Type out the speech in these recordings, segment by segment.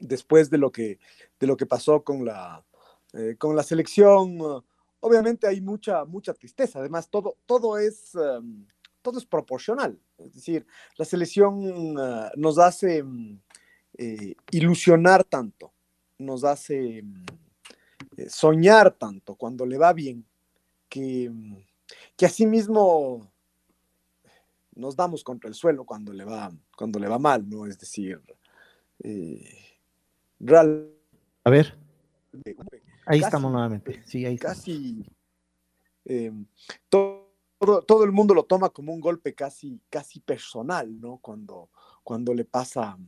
después de lo que, de lo que pasó con la, eh, con la selección, obviamente hay mucha, mucha tristeza. Además, todo, todo es... Em, todo es proporcional. Es decir, la selección ah, nos hace mm, eh, ilusionar tanto, nos hace eh, soñar tanto cuando le va bien, que, que asimismo nos damos contra el suelo cuando le va, cuando le va mal, ¿no? Es decir, eh, real. A ver. Ahí estamos nuevamente. Sí, ahí casi todo todo, el mundo lo toma como un golpe casi, casi personal, ¿no? Cuando, cuando, le, pasa,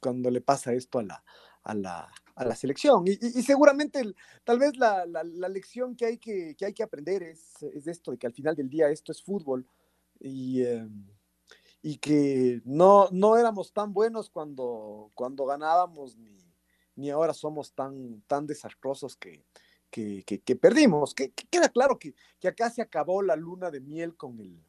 cuando le pasa esto a la, a la, a la selección. Y, seguramente tal vez la, lección que hay que, que, hay que aprender es, es, esto, de que al final del día esto es fútbol y, em, y que no, no éramos tan buenos cuando, cuando ganábamos ni, ni ahora somos tan, tan desastrosos que, que, perdimos. Que, queda claro que, acá se acabó la luna de miel con el,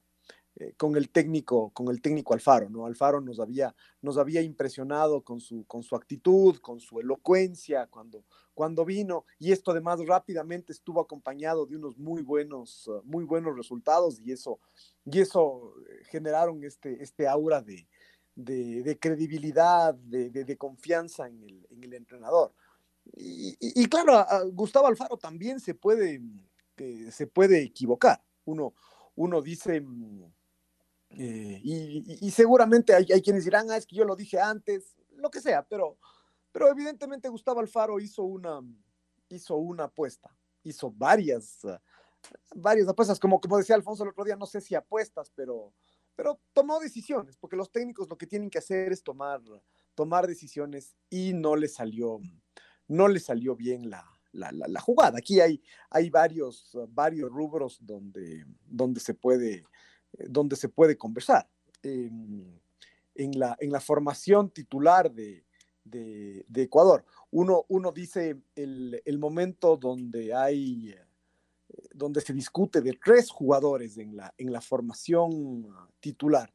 eh, con el técnico, con el técnico Alfaro, ¿no? Alfaro nos había, nos había impresionado con su, con su actitud, con su elocuencia cuando, cuando vino, y esto además rápidamente estuvo acompañado de unos muy buenos, muy buenos resultados, y eso, y eso eh, generaron este, este aura de, de, credibilidad, de, confianza en el, en el entrenador. Y, claro, Gustavo Alfaro también se puede, eh, se puede equivocar. Uno, uno dice, mm, eh, y, seguramente hay, quienes dirán, ah, es que yo lo dije antes, lo que sea, pero, pero evidentemente Gustavo Alfaro hizo una, hizo una apuesta, hizo varias, varias apuestas, como, como decía Alfonso el otro día, no sé si apuestas, pero, pero tomó decisiones, porque los técnicos lo que tienen que hacer es tomar, tomar decisiones y no le salió no le salió bien la, jugada. Aquí hay, hay varios, varios rubros donde, donde, se puede, donde se puede conversar. en, la, en la formación titular de, Ecuador, uno, uno dice el, momento donde hay donde se discute de tres jugadores en la, en la formación titular.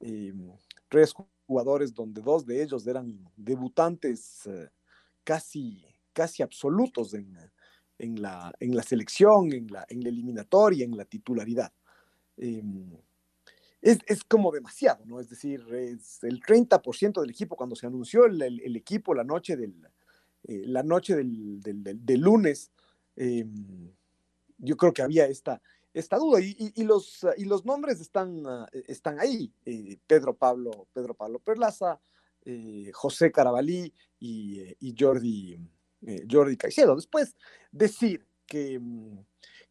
Em, tres jugadores donde dos de ellos eran debutantes eh, casi, casi absolutos en, en, la, en la selección, en la, en la eliminatoria, en la titularidad. Em, es, es, como demasiado, ¿no? Es decir, es el 30% del equipo, cuando se anunció el, el, equipo la noche del, eh, la noche del, del, del, lunes, em, yo creo que había esta, esta duda y, y, los, y los nombres están, están ahí. Eh, Pedro, Pablo, Pedro Pablo Perlaza, eh, José Carabalí y, eh, Jordi, eh, Jordi Caicedo. Después, decir que, mm,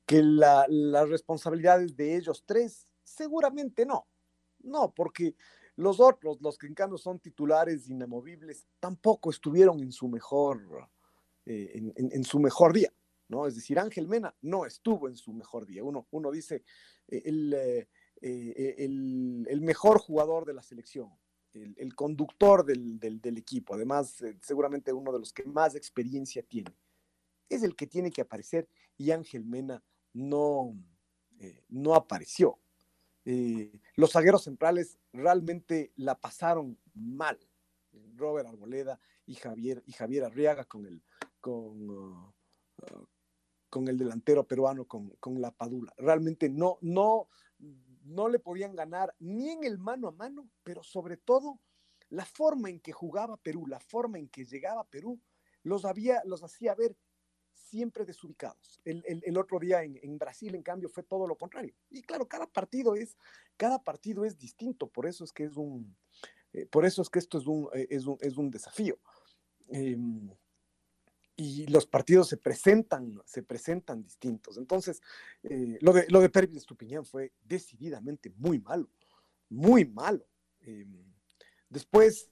que las responsabilidades de ellos tres, seguramente no. No, porque los otros, los que en son titulares inamovibles, tampoco estuvieron en su mejor, en, su mejor día. ¿No? Es decir, Ángel Mena no estuvo en su mejor día. Uno, uno dice el, el, mejor jugador de la selección el, conductor del, equipo, además eh, seguramente uno de los que más experiencia tiene, es el que tiene que aparecer y Ángel Mena no, eh, no apareció. Eh, los zagueros centrales realmente la pasaron mal. Robert Arboleda y Javier, y Javier Arriaga con el, con, uh, con el delantero peruano, con, con, la Padula. Realmente no, no, no le podían ganar ni en el mano a mano, pero sobre todo la forma en que jugaba Perú, la forma en que llegaba Perú, los, había, los hacía ver siempre desubicados. El, otro día en, Brasil, en cambio, fue todo lo contrario. Y claro, cada partido es, cada partido es distinto, por eso es que es un, eh, por eso es que esto es un, eh, es un, es un desafío. Em, y los partidos se presentan, se presentan distintos. Entonces, eh, lo de, lo de Pervis Estupiñán fue decididamente muy malo, muy malo. Em, después,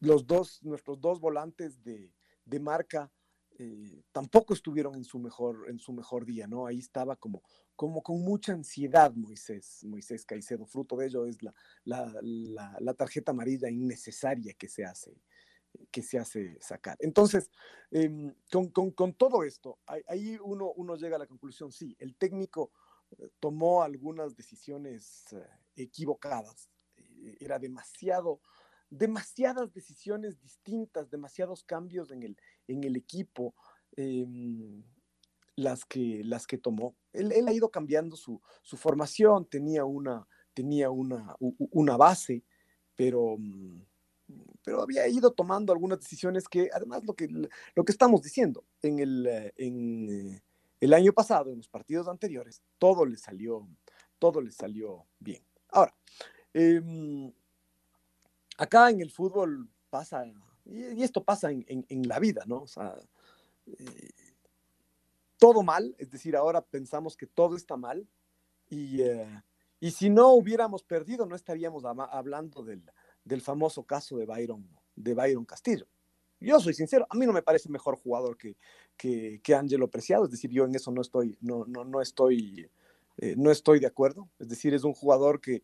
los dos, nuestros dos volantes de, de marca eh, tampoco estuvieron en su mejor, en su mejor día, ¿no? Ahí estaba como, como con mucha ansiedad Moisés, Moisés Caicedo. Fruto de ello es la, la, la, tarjeta amarilla innecesaria que se hace, que se hace sacar. Entonces, em, con, con, con, todo esto, ahí uno, uno llega a la conclusión, sí, el técnico eh, tomó algunas decisiones eh, equivocadas, era demasiado demasiadas decisiones distintas, demasiados cambios en el, en el equipo, em, las, que, las que tomó. Él, ha ido cambiando su, formación, tenía una, tenía una, una base, pero, mm, pero había ido tomando algunas decisiones que, además, lo que, lo que estamos diciendo, en el, en eh, el año pasado, en los partidos anteriores, todo le salió, todo le salió bien. Ahora, em, acá en el fútbol pasa, y, esto pasa en, la vida, ¿no? O sea, eh, todo mal, es decir, ahora pensamos que todo está mal, y, eh, y si no hubiéramos perdido, no estaríamos hablando del, del, famoso caso de Byron, de Byron Castillo. Yo soy sincero, a mí no me parece mejor jugador que, que, que Angelo Preciado, es decir, yo en eso no estoy, no, no, no estoy, eh, no estoy de acuerdo, es decir, es un jugador que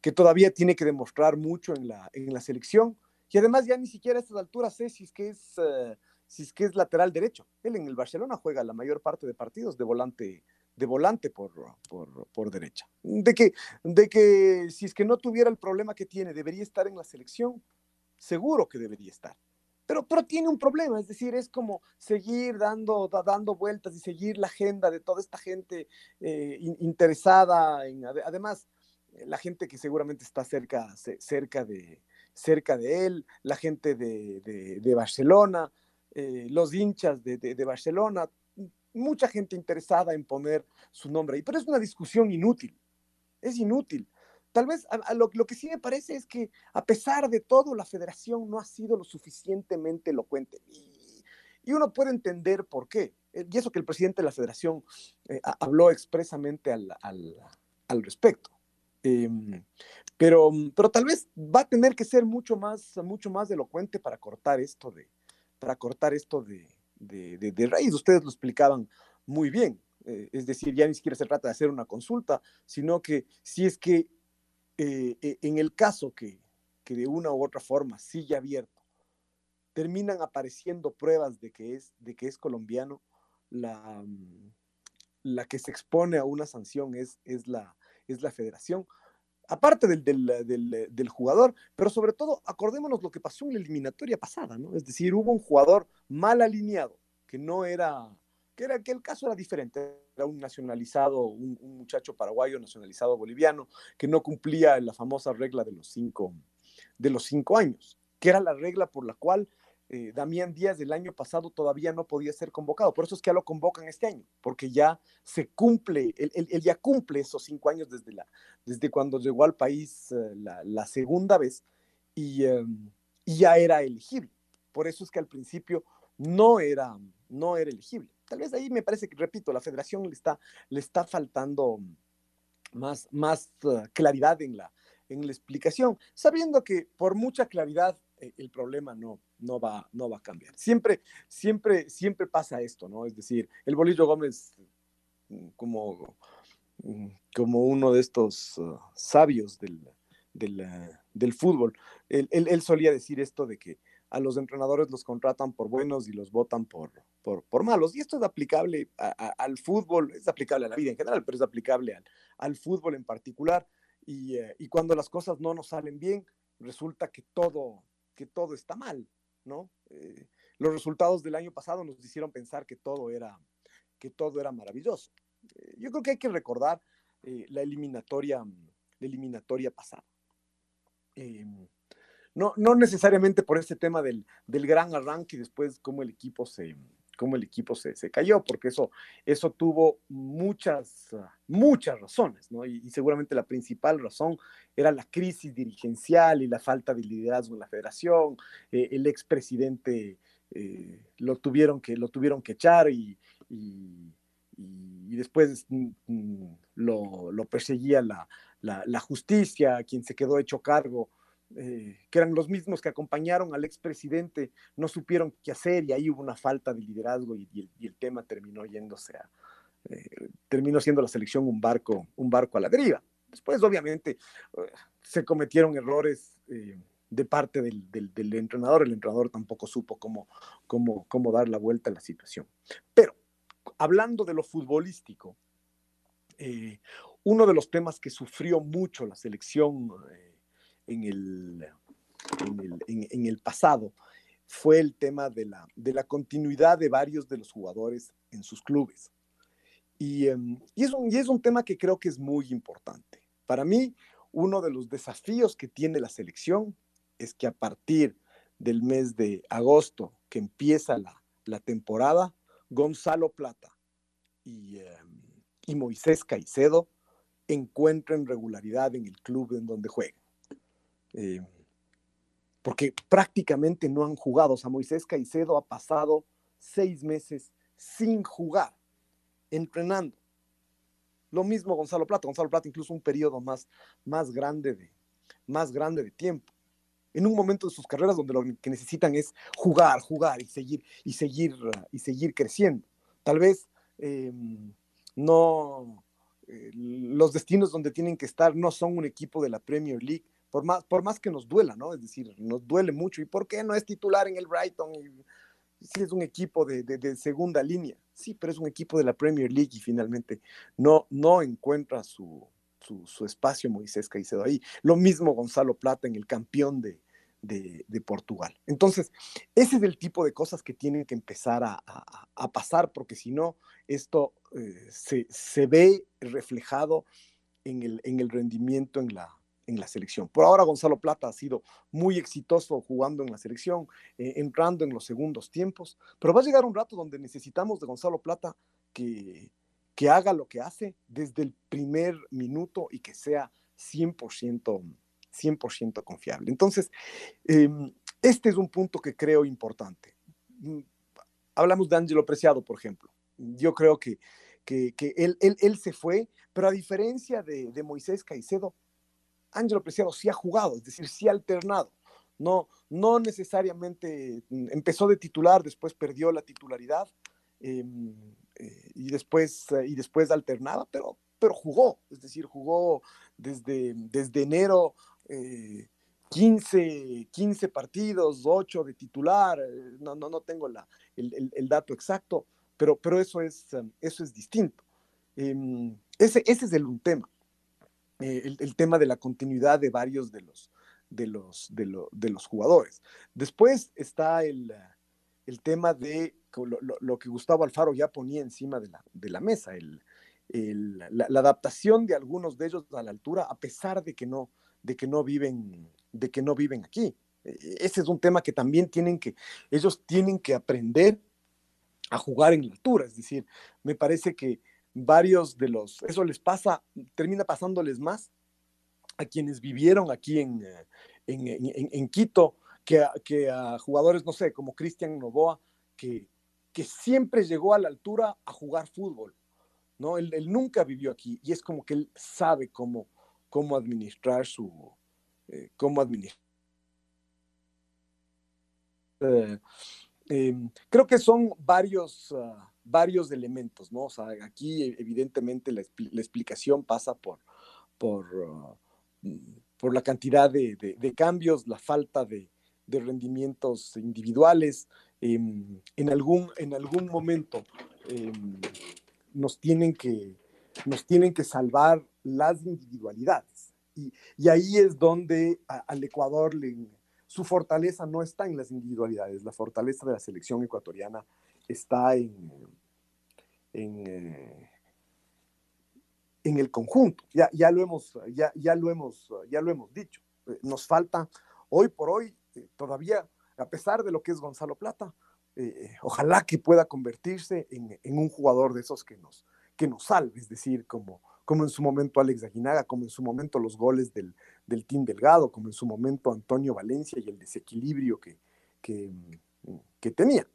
que todavía tiene que demostrar mucho en la, en la selección. Y además ya ni siquiera a estas alturas sé si es que es, eh, si es, que es lateral derecho. Él en el Barcelona juega la mayor parte de partidos de volante, de volante por, por, por, derecha. De que, de que si es que no tuviera el problema que tiene, debería estar en la selección, seguro que debería estar. Pero, pero tiene un problema, es decir, es como seguir dando, dando vueltas y seguir la agenda de toda esta gente eh, interesada además, la gente que seguramente está cerca, cerca, de, cerca de él, la gente de, Barcelona, eh, los hinchas de, Barcelona, mucha gente interesada en poner su nombre ahí, pero es una discusión inútil, es inútil. Tal vez lo, que sí me parece es que a pesar de todo, la federación no ha sido lo suficientemente elocuente. Y, uno puede entender por qué. Eh, y eso que el presidente de la federación eh, habló expresamente al, al respecto. Em, pero, pero tal vez va a tener que ser mucho más, mucho más elocuente para cortar esto de, para cortar esto de, de, raíz. Ustedes lo explicaban muy bien. Eh, es decir, ya ni siquiera se trata de hacer una consulta, sino que si es que eh, e, en el caso que, que de una u otra forma sigue abierto, terminan apareciendo pruebas de que es, de que es colombiano, la, la que se expone a una sanción es, es la, es la federación, aparte del, del, del, jugador, pero sobre todo acordémonos lo que pasó en la eliminatoria pasada, ¿no? Es decir, hubo un jugador mal alineado, que no era, que era que el caso era diferente, era un nacionalizado, un, un muchacho paraguayo nacionalizado boliviano, que no cumplía la famosa regla de los cinco, de los cinco años, que era la regla por la cual eh, Damián Díaz del año pasado todavía no podía ser convocado. Por eso es que ya lo convocan este año, porque ya se cumple, él, ya cumple esos cinco años desde, cuando llegó al país eh, la, segunda vez em, y, ya era elegible. Por eso es que al principio no era, no era elegible. Tal vez ahí me parece que, repito, la federación le está, le está faltando más, más eh, claridad en la, en la explicación, sabiendo que por mucha claridad el problema no, no va, no va a cambiar. Siempre, siempre, siempre pasa esto, ¿no? Es decir, el Bolillo Gómez, mm, como, mm, como uno de estos uh, sabios del, del, del fútbol, él, él, solía decir esto de que a los entrenadores los contratan por buenos y los votan por, por, por malos. Y esto es aplicable al fútbol, es aplicable a la vida en general, pero es aplicable al, al fútbol en particular. Y, uh, y, cuando las cosas no nos salen bien, resulta que todo, que todo está mal. ¿no? Eh, los resultados del año pasado nos hicieron pensar que todo era, que todo era maravilloso. Eh, yo creo que hay que recordar eh, la, eliminatoria, la eliminatoria pasada. no, no necesariamente por ese tema del, del gran arranque y después cómo el equipo se, cómo el equipo se, se, cayó, porque eso, eso tuvo muchas, muchas razones, ¿no? Y, seguramente la principal razón era la crisis dirigencial y la falta de liderazgo en la federación. Eh, el expresidente eh, lo, tuvieron que, lo tuvieron que echar y, y, y después mm, mm, lo, lo perseguía la, la, la, justicia, quien se quedó hecho cargo eh, que eran los mismos que acompañaron al expresidente, no supieron qué hacer y ahí hubo una falta de liderazgo y, el, tema terminó yéndose a, eh, terminó siendo la selección un barco, un barco a la deriva. Después, obviamente, eh, se cometieron errores de parte del, del, entrenador, el entrenador tampoco supo cómo, cómo, cómo dar la vuelta a la situación. Pero, hablando de lo futbolístico, uno de los temas que sufrió mucho la selección en el, en el, pasado fue el tema de la, de la continuidad de varios de los jugadores en sus clubes. Y, em, y, es un, y es un tema que creo que es muy importante. Para mí, uno de los desafíos que tiene la selección es que a partir del mes de agosto, que empieza la, la temporada, Gonzalo Plata y, em, y Moisés Caicedo encuentren regularidad en el club en donde juegan. Eh, porque prácticamente no han jugado. O sea, Moisés Caicedo ha pasado seis meses sin jugar, entrenando. Lo mismo Gonzalo Plata. Gonzalo Plata incluso un periodo más, más, grande de, más grande de tiempo. En un momento de sus carreras donde lo que necesitan es jugar, jugar y seguir, y seguir, y seguir creciendo. Tal vez em, no, eh, los destinos donde tienen que estar no son un equipo de la Premier League, por más, por más que nos duela, ¿no? Es decir, nos duele mucho. ¿Y por qué no es titular en el Brighton? Y, sí, es un equipo de, de, segunda línea, sí, pero es un equipo de la Premier League y finalmente no, no encuentra su, su, espacio Moisés Caicedo ahí. Lo mismo Gonzalo Plata en el campeón de, de, Portugal. Entonces, ese es el tipo de cosas que tienen que empezar a, a, a pasar, porque si no, esto eh, se, se, ve reflejado en el, en el rendimiento en la, en la selección. Por ahora Gonzalo Plata ha sido muy exitoso jugando en la selección, eh, entrando en los segundos tiempos, pero va a llegar un rato donde necesitamos de Gonzalo Plata que, que haga lo que hace desde el primer minuto y que sea 100%, 100 confiable. Entonces, em, este es un punto que creo importante. Mm, hablamos de Ángelo Preciado, por ejemplo. Yo creo que, que, él, él, se fue, pero a diferencia de Moisés Caicedo, Ángelo Preciado sí ha jugado, es decir, sí ha alternado. No, no necesariamente mm, empezó de titular, después perdió la titularidad em, eh, y, después, eh, y después alternaba, pero, pero jugó, es decir, jugó desde, desde enero 15, eh, 15 partidos, 8 de titular, no, no, no tengo la, el, el, dato exacto, pero, pero eso, es, eso es distinto. Em, ese, ese es el, un tema. Eh, el, tema de la continuidad de varios de los, de los, de, los jugadores. Después está el, el tema de lo, que Gustavo Alfaro ya ponía encima de la, de la mesa, el, la, adaptación de algunos de ellos a la altura, a pesar de que no, de que no, viven, de que no viven aquí. E, ese es un tema que también tienen que, ellos tienen que aprender a jugar en la altura. Es decir, me parece que varios de los, eso les pasa, termina pasándoles más a quienes vivieron aquí en, eh, en, Quito que a, que a, jugadores, no sé, como Cristian Novoa, que, que siempre llegó a la altura a jugar fútbol, ¿no? Él, nunca vivió aquí y es como que él sabe cómo, cómo administrar su, eh, cómo administrar. Eh, em, creo que son varios, ah, varios elementos, ¿no? O sea, aquí e, evidentemente la, explicación pasa por, por, uh, por la cantidad de, cambios, la falta de, rendimientos individuales. Em, en, algún, en algún momento em, nos, tienen que, nos tienen que salvar las individualidades. Y, ahí es donde al Ecuador su fortaleza no está en las individualidades, la fortaleza de la selección ecuatoriana está en, en, eh, en el conjunto. Ya, ya, lo hemos, ya, ya, lo hemos, ya lo hemos dicho. Eh, nos falta hoy por hoy, eh, todavía, a pesar de lo que es Gonzalo Plata, ojalá que pueda convertirse en, un jugador de esos que nos, que nos salve, es decir, como, como en su momento Alex Aguinaga, como en su momento los goles del, del Team Delgado, como en su momento Antonio Valencia y el desequilibrio que, que, que tenía.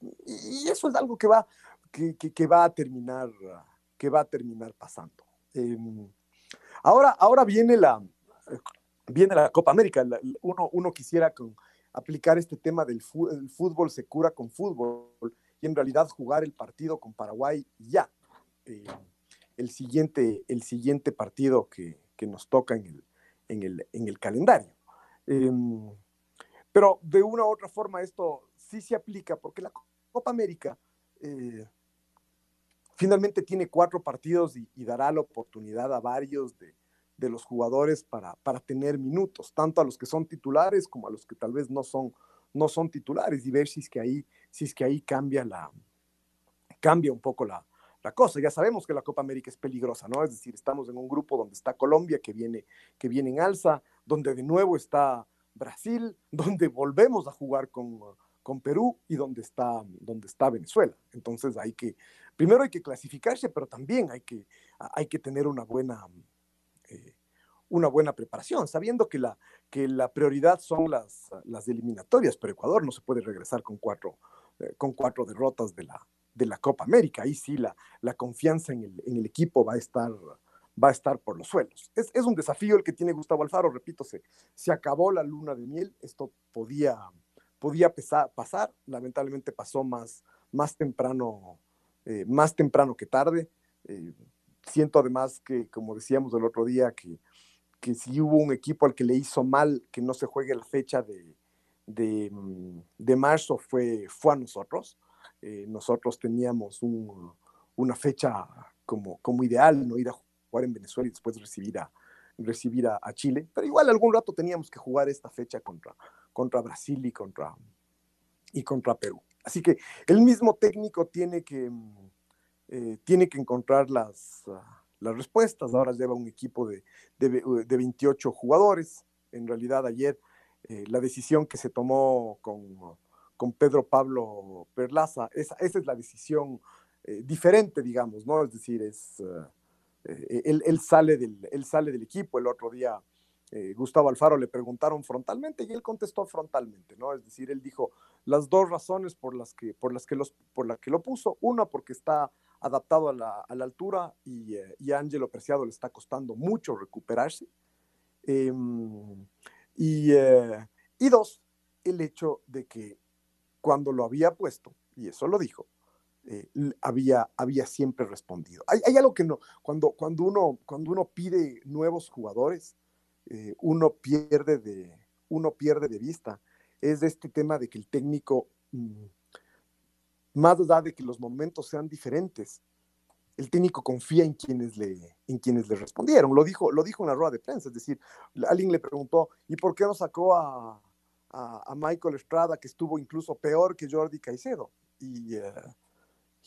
Y eso es algo que va, que, que, va a terminar, que va a terminar pasando. Em, ahora, ahora viene la, viene la Copa América. Uno, uno quisiera con, aplicar este tema del fútbol, se cura con fútbol y en realidad jugar el partido con Paraguay ya. Eh, el, siguiente, el siguiente partido que, nos toca en el, en el, en el calendario. Em, pero de una u otra forma esto sí se aplica porque la Copa América eh, finalmente tiene cuatro partidos y, dará la oportunidad a varios de, los jugadores para, tener minutos, tanto a los que son titulares como a los que tal vez no son, titulares y ver si es que ahí, si es que ahí cambia, la, cambia un poco la, cosa. Ya sabemos que la Copa América es peligrosa, ¿no? Es decir, estamos en un grupo donde está Colombia, que viene, que viene en alza, donde de nuevo está Brasil, donde volvemos a jugar con, Perú y donde está Venezuela. Entonces hay que, primero hay que clasificarse, pero también hay que, hay que tener una buena, eh, una buena preparación, sabiendo que la, que la prioridad son las, las eliminatorias, pero Ecuador no se puede regresar con cuatro, eh, con cuatro derrotas de la, de la Copa América. Ahí sí la, la confianza en el, en el equipo va a estar va a estar por los suelos. Es, es, un desafío el que tiene Gustavo Alfaro, repito, se, se acabó la luna de miel, esto podía, podía pasar, lamentablemente pasó más, más, temprano, eh, más temprano que tarde. Eh, siento además que, como decíamos el otro día, que, que si hubo un equipo al que le hizo mal que no se juegue la fecha de, de, mm, de marzo fue, fue a nosotros. Eh, nosotros teníamos un, una fecha como, como ideal, no ir a jugar en Venezuela y después recibir a, recibir a, Chile, pero igual algún rato teníamos que jugar esta fecha contra, contra Brasil y contra, y contra Perú. Así que el mismo técnico tiene que, eh, tiene que encontrar las, las respuestas. Ahora lleva un equipo de, de, 28 jugadores. En realidad ayer eh, la decisión que se tomó con, con Pedro Pablo Perlaza, esa, esa es la decisión eh, diferente, digamos, ¿no? Es decir, es... Eh, él, sale del, él sale del equipo. El otro día Gustavo Alfaro le preguntaron frontalmente y él contestó frontalmente, ¿no? Es decir, él dijo las dos razones por las que, por las que, los, por la que lo puso. Una, porque está adaptado a la, altura y, eh, a Preciado le está costando mucho recuperarse. Em, y, y dos, el hecho de que cuando lo había puesto, y eso lo dijo, eh, había, había siempre respondido. Hay, hay, algo que no, cuando, cuando, uno, cuando uno pide nuevos jugadores, eh, uno, pierde de, uno pierde de vista, es este tema de que el técnico, mm, más allá de que los momentos sean diferentes, el técnico confía en quienes le, en quienes le respondieron. Lo dijo, lo dijo en la rueda de prensa, es decir, alguien le preguntó, ¿y por qué no sacó a, a, Michael Estrada, que estuvo incluso peor que Jordi Caicedo? Y eh,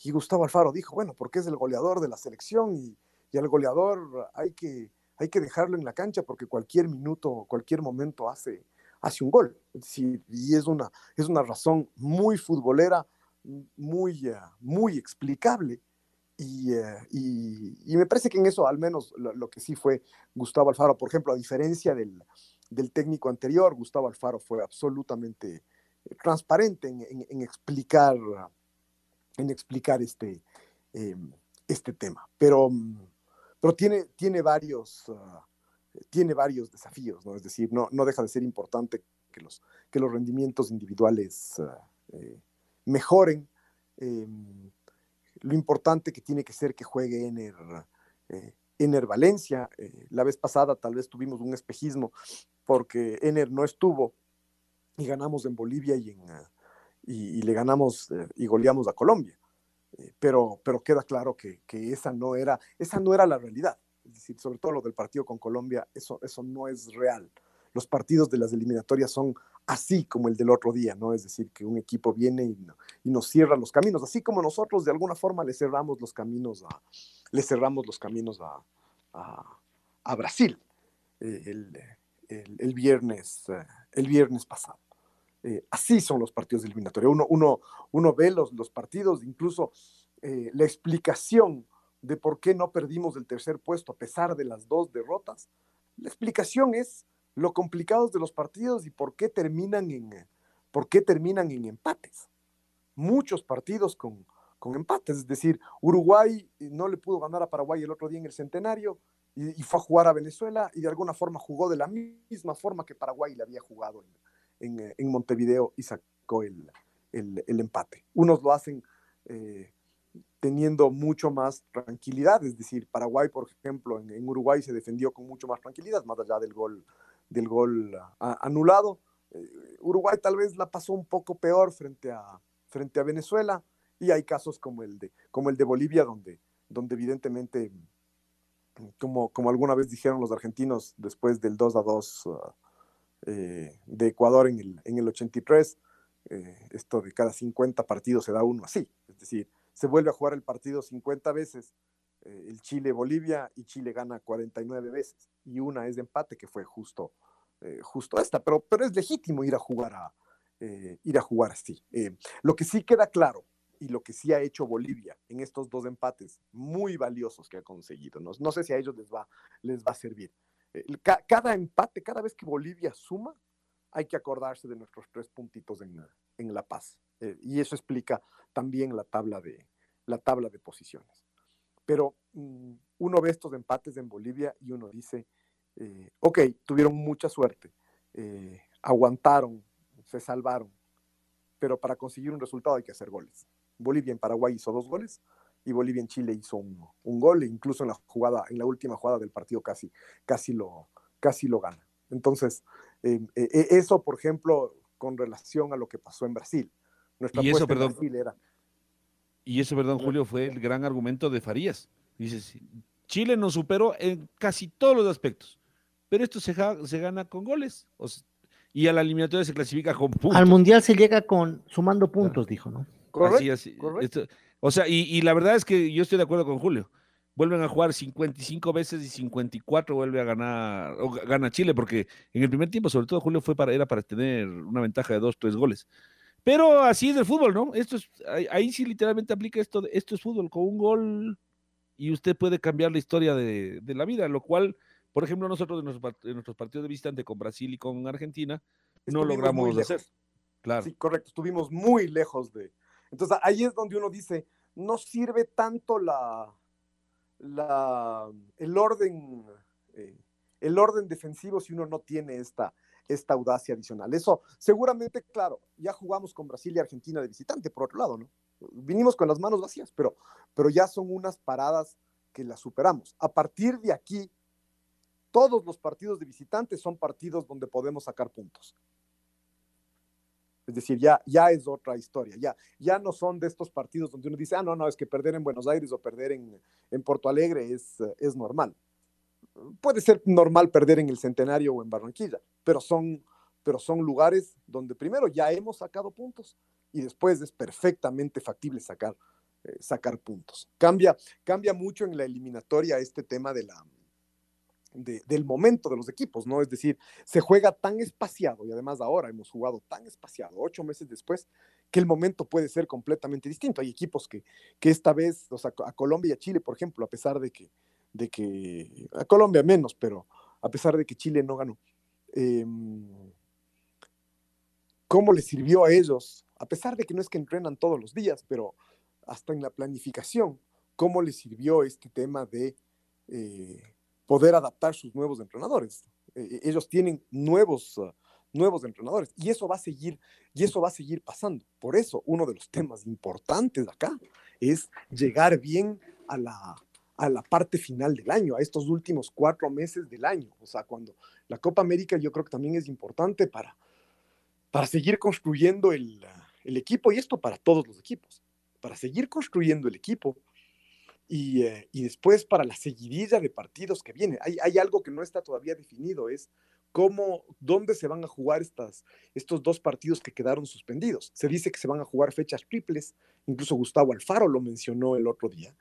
y Gustavo Alfaro dijo, bueno, porque es el goleador de la selección y, y al goleador hay que, hay que dejarlo en la cancha porque cualquier minuto, cualquier momento hace, hace un gol. y es una, es una razón muy futbolera, muy, eh, muy explicable. Eh, y, y, me parece que en eso, al menos lo, que sí fue Gustavo Alfaro, por ejemplo, a diferencia del, del técnico anterior, Gustavo Alfaro fue absolutamente transparente en, en explicar en explicar este, em, este tema. Pero, mm, pero tiene, tiene, varios, ah, tiene varios desafíos, ¿no? Es decir, no, no deja de ser importante que los, que los rendimientos individuales eh, mejoren. Em, lo importante que tiene que ser que juegue Ener, eh, Valencia. Eh, la vez pasada tal vez tuvimos un espejismo porque Ener no estuvo y ganamos en Bolivia y en, ah, y, le ganamos eh, y goleamos a Colombia. Eh, pero, pero queda claro que, que, esa, no era, esa no era la realidad. Decir, sobre todo lo del partido con Colombia, eso, eso no es real. Los partidos de las eliminatorias son así como el del otro día, ¿no? Es decir, que un equipo viene y, nos cierra los caminos, así como nosotros de alguna forma le cerramos los caminos a, le cerramos los caminos a, a, Brasil. Eh, el, el, viernes, eh, el viernes pasado. Eh, así son los partidos de eliminatoria. Uno, uno, uno ve los, los partidos, incluso la explicación de por qué no perdimos el tercer puesto a pesar de las dos derrotas. La explicación es lo complicados de los partidos y por qué terminan en, por qué terminan en empates. Muchos partidos con, con empates, es decir, Uruguay no le pudo ganar a Paraguay el otro día en el centenario y, fue a jugar a Venezuela y de alguna forma jugó de la misma forma que Paraguay le había jugado en, en, Montevideo y sacó el, el, empate. Unos lo hacen eh, teniendo mucho más tranquilidad, es decir, Paraguay, por ejemplo, en, Uruguay se defendió con mucho más tranquilidad, más allá del gol, del gol anulado. Eh, Uruguay tal vez la pasó un poco peor frente a, frente a Venezuela, y hay casos como el de, como el de Bolivia, donde, donde evidentemente, como, como alguna vez dijeron los argentinos después del 2 a 2 uh, eh, de Ecuador en el, en el 83, eh, esto de cada 50 partidos se da uno así, es decir, se vuelve a jugar el partido 50 veces, eh, el Chile-Bolivia, y Chile gana 49 veces, y una es de empate que fue justo, justo esta, pero, pero es legítimo ir a jugar a, ir a jugar así. lo que sí queda claro y lo que sí ha hecho Bolivia en estos dos empates muy valiosos que ha conseguido. No, no sé si a ellos les va, les va a servir. Eh, cada empate, cada vez que Bolivia suma, hay que acordarse de nuestros tres puntitos en, en La Paz. Eh, y eso explica también la tabla de, la tabla de posiciones. Pero mm, uno ve estos empates en Bolivia y uno dice, eh, ok, tuvieron mucha suerte, aguantaron, se salvaron, pero para conseguir un resultado hay que hacer goles. Bolivia en Paraguay hizo dos goles y Bolivia en Chile hizo un, gol, e incluso en la jugada, en la última jugada del partido casi, casi, lo, casi lo gana. Entonces, eh, eh, eh, eso, por ejemplo, con relación a lo que pasó en Brasil. Nuestra y eso, perdón, era. Y eso, perdón, Julio, fue el gran argumento de Farías. Dices, Chile nos superó en casi todos los aspectos, pero esto se, se gana con goles. y a la eliminatoria se clasifica con puntos. Al Mundial se llega con sumando puntos, dijo, ¿no? Correcto. o sea, y, la verdad es que yo estoy de acuerdo con Julio. Vuelven a jugar 55 veces y 54 vuelve a ganar, o gana Chile, porque en el primer tiempo, sobre todo, Julio fue para, era para tener una ventaja de dos, tres goles. Pero así es el fútbol, ¿no? Esto es, ahí, sí literalmente aplica esto, esto es fútbol, con un gol y usted puede cambiar la historia de, la vida, lo cual, por ejemplo, nosotros en nuestros, partidos de visitante con Brasil y con Argentina, no logramos hacer. Claro. Sí, correcto, estuvimos muy lejos de, entonces ahí es donde uno dice, no sirve tanto la, el, orden, eh, el orden defensivo si uno no tiene esta, esta audacia adicional. Eso seguramente, claro, ya jugamos con Brasil y Argentina de visitante, por otro lado, ¿no? Vinimos con las manos vacías, pero, pero ya son unas paradas que las superamos. A partir de aquí, todos los partidos de visitante son partidos donde podemos sacar puntos. Es decir, ya, ya es otra historia, ya, ya no son de estos partidos donde uno dice, ah, no, no, es que perder en Buenos Aires o perder en, en Porto Alegre es, es normal. Puede ser normal perder en el Centenario o en Barranquilla, pero son, pero son lugares donde primero ya hemos sacado puntos y después es perfectamente factible sacar, eh, sacar puntos. Cambia, cambia mucho en la eliminatoria este tema de la, del momento de los equipos, ¿no? Es decir, se juega tan espaciado y además ahora hemos jugado tan espaciado, ocho meses después, que el momento puede ser completamente distinto. Hay equipos que, que esta vez, o sea, a Colombia y a Chile, por ejemplo, a pesar de que, de que a Colombia menos, pero a pesar de que Chile no ganó, em, ¿cómo les sirvió a ellos? A pesar de que no es que entrenan todos los días, pero hasta en la planificación, ¿cómo les sirvió este tema de... Eh, poder adaptar sus nuevos entrenadores. E, e, ellos tienen nuevos, ah, nuevos entrenadores y eso va a seguir y eso va a seguir pasando. Por eso uno de los temas importantes acá es llegar bien a la, a la parte final del año, a estos últimos cuatro meses del año. O sea, cuando la Copa América yo creo que también es importante para, para seguir construyendo el, el equipo y esto para todos los equipos, para seguir construyendo el equipo eh, y, después para la seguidilla de partidos que vienen. Hay, hay, algo que no está todavía definido, es cómo, dónde se van a jugar estas, estos dos partidos que quedaron suspendidos. Se dice que se van a jugar fechas triples, incluso Gustavo Alfaro lo mencionó el otro día,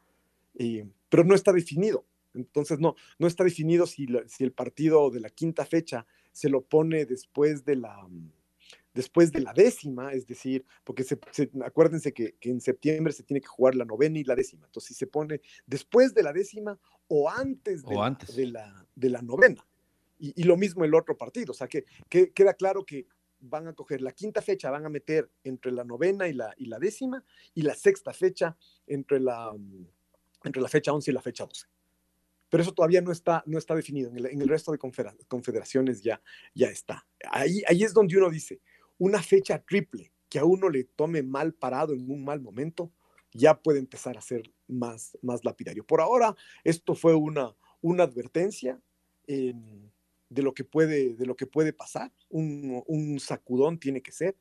eh, pero no está definido. Entonces no, no está definido si, si el partido de la quinta fecha se lo pone después de la, después de la décima, es decir, porque se, acuérdense que, en septiembre se tiene que jugar la novena y la décima, entonces si se pone después de la décima o antes de, la, De, la, de la novena. Y, lo mismo el otro partido, o sea que, que, queda claro que van a coger la quinta fecha, van a meter entre la novena y la, y la décima, y la sexta fecha entre la, entre la fecha 11 y la fecha 12. Pero eso todavía no está, no está definido. En el, resto de confederaciones ya, ya está. Ahí, ahí es donde uno dice, una fecha triple que a uno le tome mal parado en un mal momento, ya puede empezar a ser más, más lapidario. Por ahora, esto fue una, una advertencia. Eh, de lo que puede, de lo que puede pasar. Un, sacudón tiene que ser,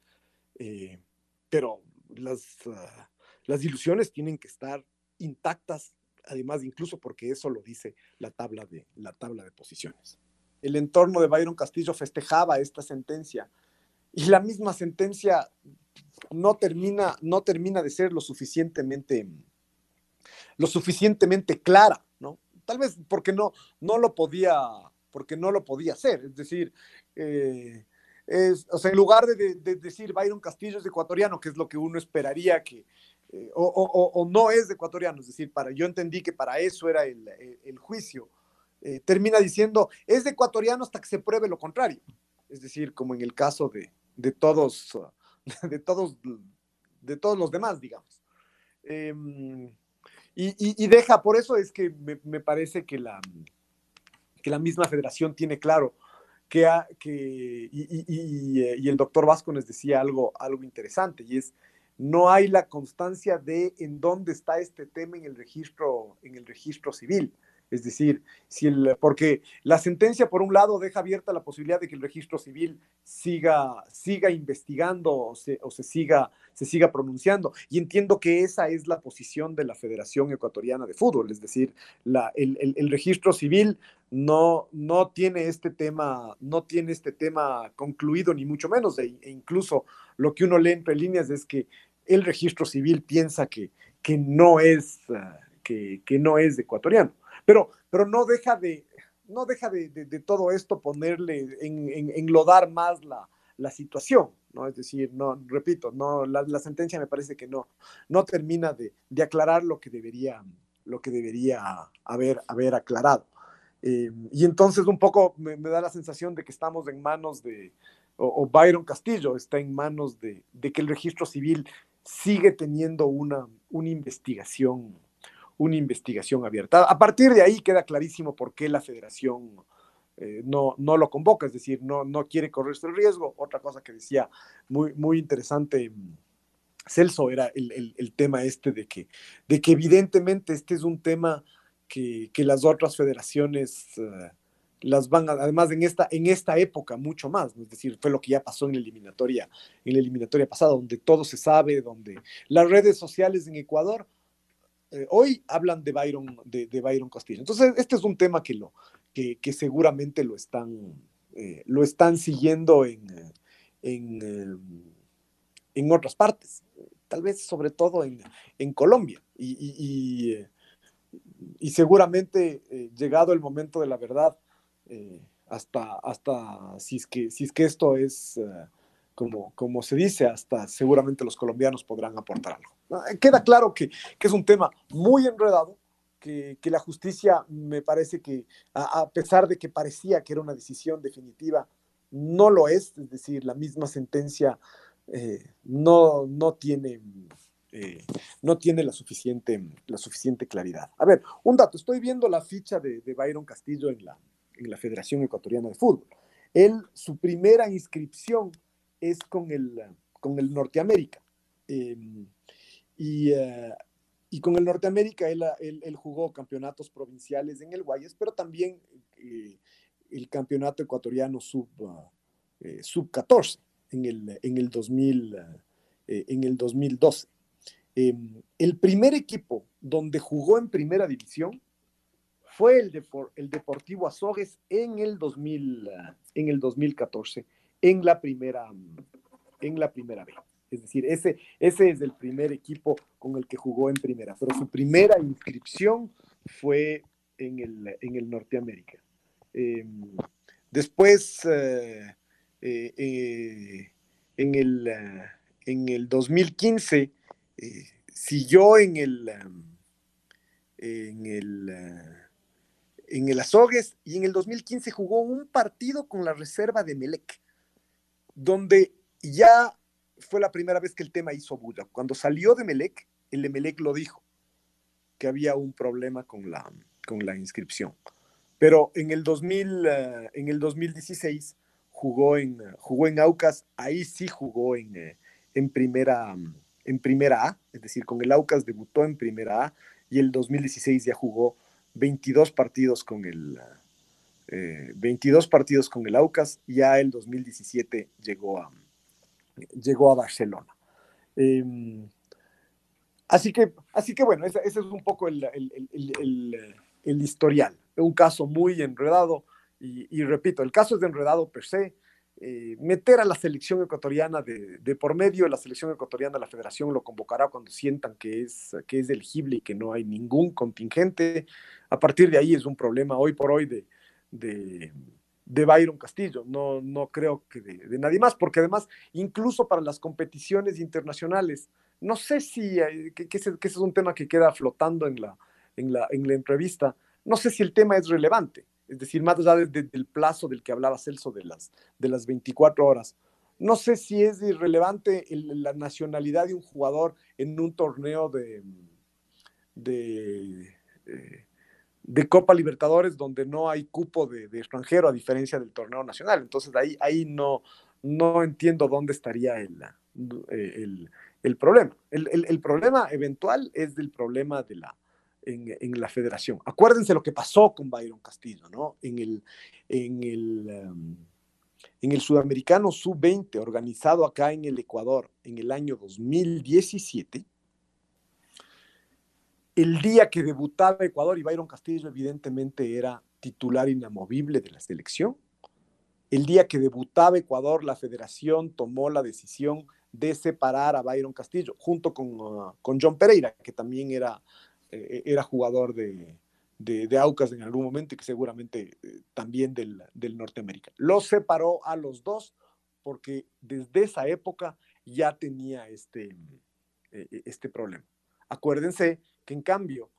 eh, pero las, ah, las ilusiones tienen que estar intactas, además incluso porque eso lo dice la tabla de, la tabla de posiciones. El entorno de Byron Castillo festejaba esta sentencia y la misma sentencia no termina, no termina de ser lo suficientemente, lo suficientemente clara, ¿no? Tal vez porque no, no lo podía porque no lo podía hacer. Es decir, eh, es, o sea, en lugar de, decir Byron Castillo es ecuatoriano, que es lo que uno esperaría que, eh, o, no es ecuatoriano, es decir, para, yo entendí que para eso era el, juicio, eh, termina diciendo es ecuatoriano hasta que se pruebe lo contrario. Es decir, como en el caso de, todos, de todos, de todos los demás, digamos. Em, y, deja, por eso es que me parece que la, que la misma federación tiene claro que, que y, el doctor Vasco nos decía algo, algo interesante y es no hay la constancia de en dónde está este tema en el registro, en el registro civil. Es decir, si el, porque la sentencia, por un lado, deja abierta la posibilidad de que el registro civil siga, siga investigando o, se, o se, siga, se siga pronunciando. Y entiendo que esa es la posición de la Federación Ecuatoriana de Fútbol. Es decir, la, el, el, registro civil no, no, tiene este tema, no tiene este tema concluido, ni mucho menos. E, e incluso lo que uno lee entre líneas es que el registro civil piensa que, que, no, es, uh, que, no es ecuatoriano. Pero, pero no deja de, no deja de, todo esto ponerle, en, enlodar más la, la, situación, ¿no? Es decir, no, repito, no, la, sentencia me parece que no, no termina de, aclarar lo que debería, lo que debería haber, haber aclarado. Eh, y entonces un poco me, da la sensación de que estamos en manos de, o, Byron Castillo está en manos de, de, que el registro civil sigue teniendo una, una investigación una investigación abierta. A partir de ahí queda clarísimo por qué la federación eh, no, no lo convoca, es decir, no, no quiere correrse el riesgo. Otra cosa que decía muy, muy interesante Celso era el, tema este de que, de que evidentemente este es un tema que, las otras federaciones eh, las van, además en esta, en esta época mucho más, es decir, fue lo que ya pasó en la eliminatoria, en la eliminatoria pasada, donde todo se sabe, donde las redes sociales en Ecuador eh, hoy hablan de Byron, de, Byron Castillo. Entonces, este es un tema que, lo, que, seguramente lo están, eh, lo están siguiendo en, en, en, otras partes, tal vez sobre todo en, en Colombia. Y, y, seguramente, eh, llegado el momento de la verdad, hasta, hasta si, es que, si es que esto es como, como se dice, hasta seguramente los colombianos podrán aportar algo. Eh, queda claro que, que es un tema muy enredado, que, que, la justicia me parece que, a, pesar de que parecía que era una decisión definitiva, no lo es, es decir, la misma sentencia eh, no, no, tiene, eh, no tiene la suficiente, la suficiente claridad. A ver, un dato, estoy viendo la ficha de, de Byron Castillo en la, en la Federación Ecuatoriana de Fútbol. Él, su primera inscripción es con el, con el Norteamérica. Em, eh, y, con el Norteamérica él, él, jugó campeonatos provinciales en el Guayas, pero también eh, el campeonato ecuatoriano sub, eh, sub 14 en el, en el, 2000, en el 2012. Em, el primer equipo donde jugó en primera división fue el, el Deportivo Azogues en el, 2000, en el 2014 en la primera, en la primera B. Es decir, ese, ese es el primer equipo con el que jugó en primera, pero su primera inscripción fue en el, en el Norteamérica. Em, después, eh, en, el, en el 2015, siguió en el, en el en el Azogues y en el 2015 jugó un partido con la reserva de Melec, donde ya fue la primera vez que el tema hizo bulla. Cuando salió de Melec, el de Melec lo dijo, que había un problema con la, con la inscripción. Pero en el, 2000, eh, en el 2016 jugó en, jugó en Aucas, ahí sí jugó en, eh, en, primera, en primera A, es decir, con el Aucas debutó en primera A y el 2016 ya jugó 22 partidos con el, 22 eh, partidos con el Aucas, ya el 2017 llegó a, llegó a Barcelona. Em, así, que, así que bueno, ese, es un poco el, el, historial. Un caso muy enredado y, y, repito, el caso es de enredado per se, eh, meter a la selección ecuatoriana de, por medio, la selección ecuatoriana, la federación lo convocará cuando sientan que es, que es elegible y que no hay ningún contingente. A partir de ahí es un problema hoy por hoy de, de, de Byron Castillo, no, no creo que de, nadie más, porque además, incluso para las competiciones internacionales, no sé si, que, que, ese, es un tema que queda flotando en la, en la, en la entrevista, no sé si el tema es relevante es decir, más allá del plazo del que hablaba Celso de las, de las 24 horas. No sé si es irrelevante la nacionalidad de un jugador en un torneo de, de, eh, de, Copa Libertadores donde no hay cupo de, extranjero a diferencia del torneo nacional. Entonces ahí, ahí no, no entiendo dónde estaría el, el, el problema. el problema eventual es del problema de la, en, la federación. Acuérdense lo que pasó con Byron Castillo, ¿no? En el, en el, em, en el Sudamericano Sub-20, organizado acá en el Ecuador en el año 2017, el día que debutaba Ecuador y Byron Castillo evidentemente era titular inamovible de la selección. El día que debutaba Ecuador, la federación tomó la decisión de separar a Byron Castillo, junto con, uh, con John Pereira, que también era eh, era jugador de, de, Aucas en algún momento y que seguramente eh, también del, del Norteamérica. Los separó a los dos porque desde esa época ya tenía este, eh, este problema. Acuérdense que en cambio,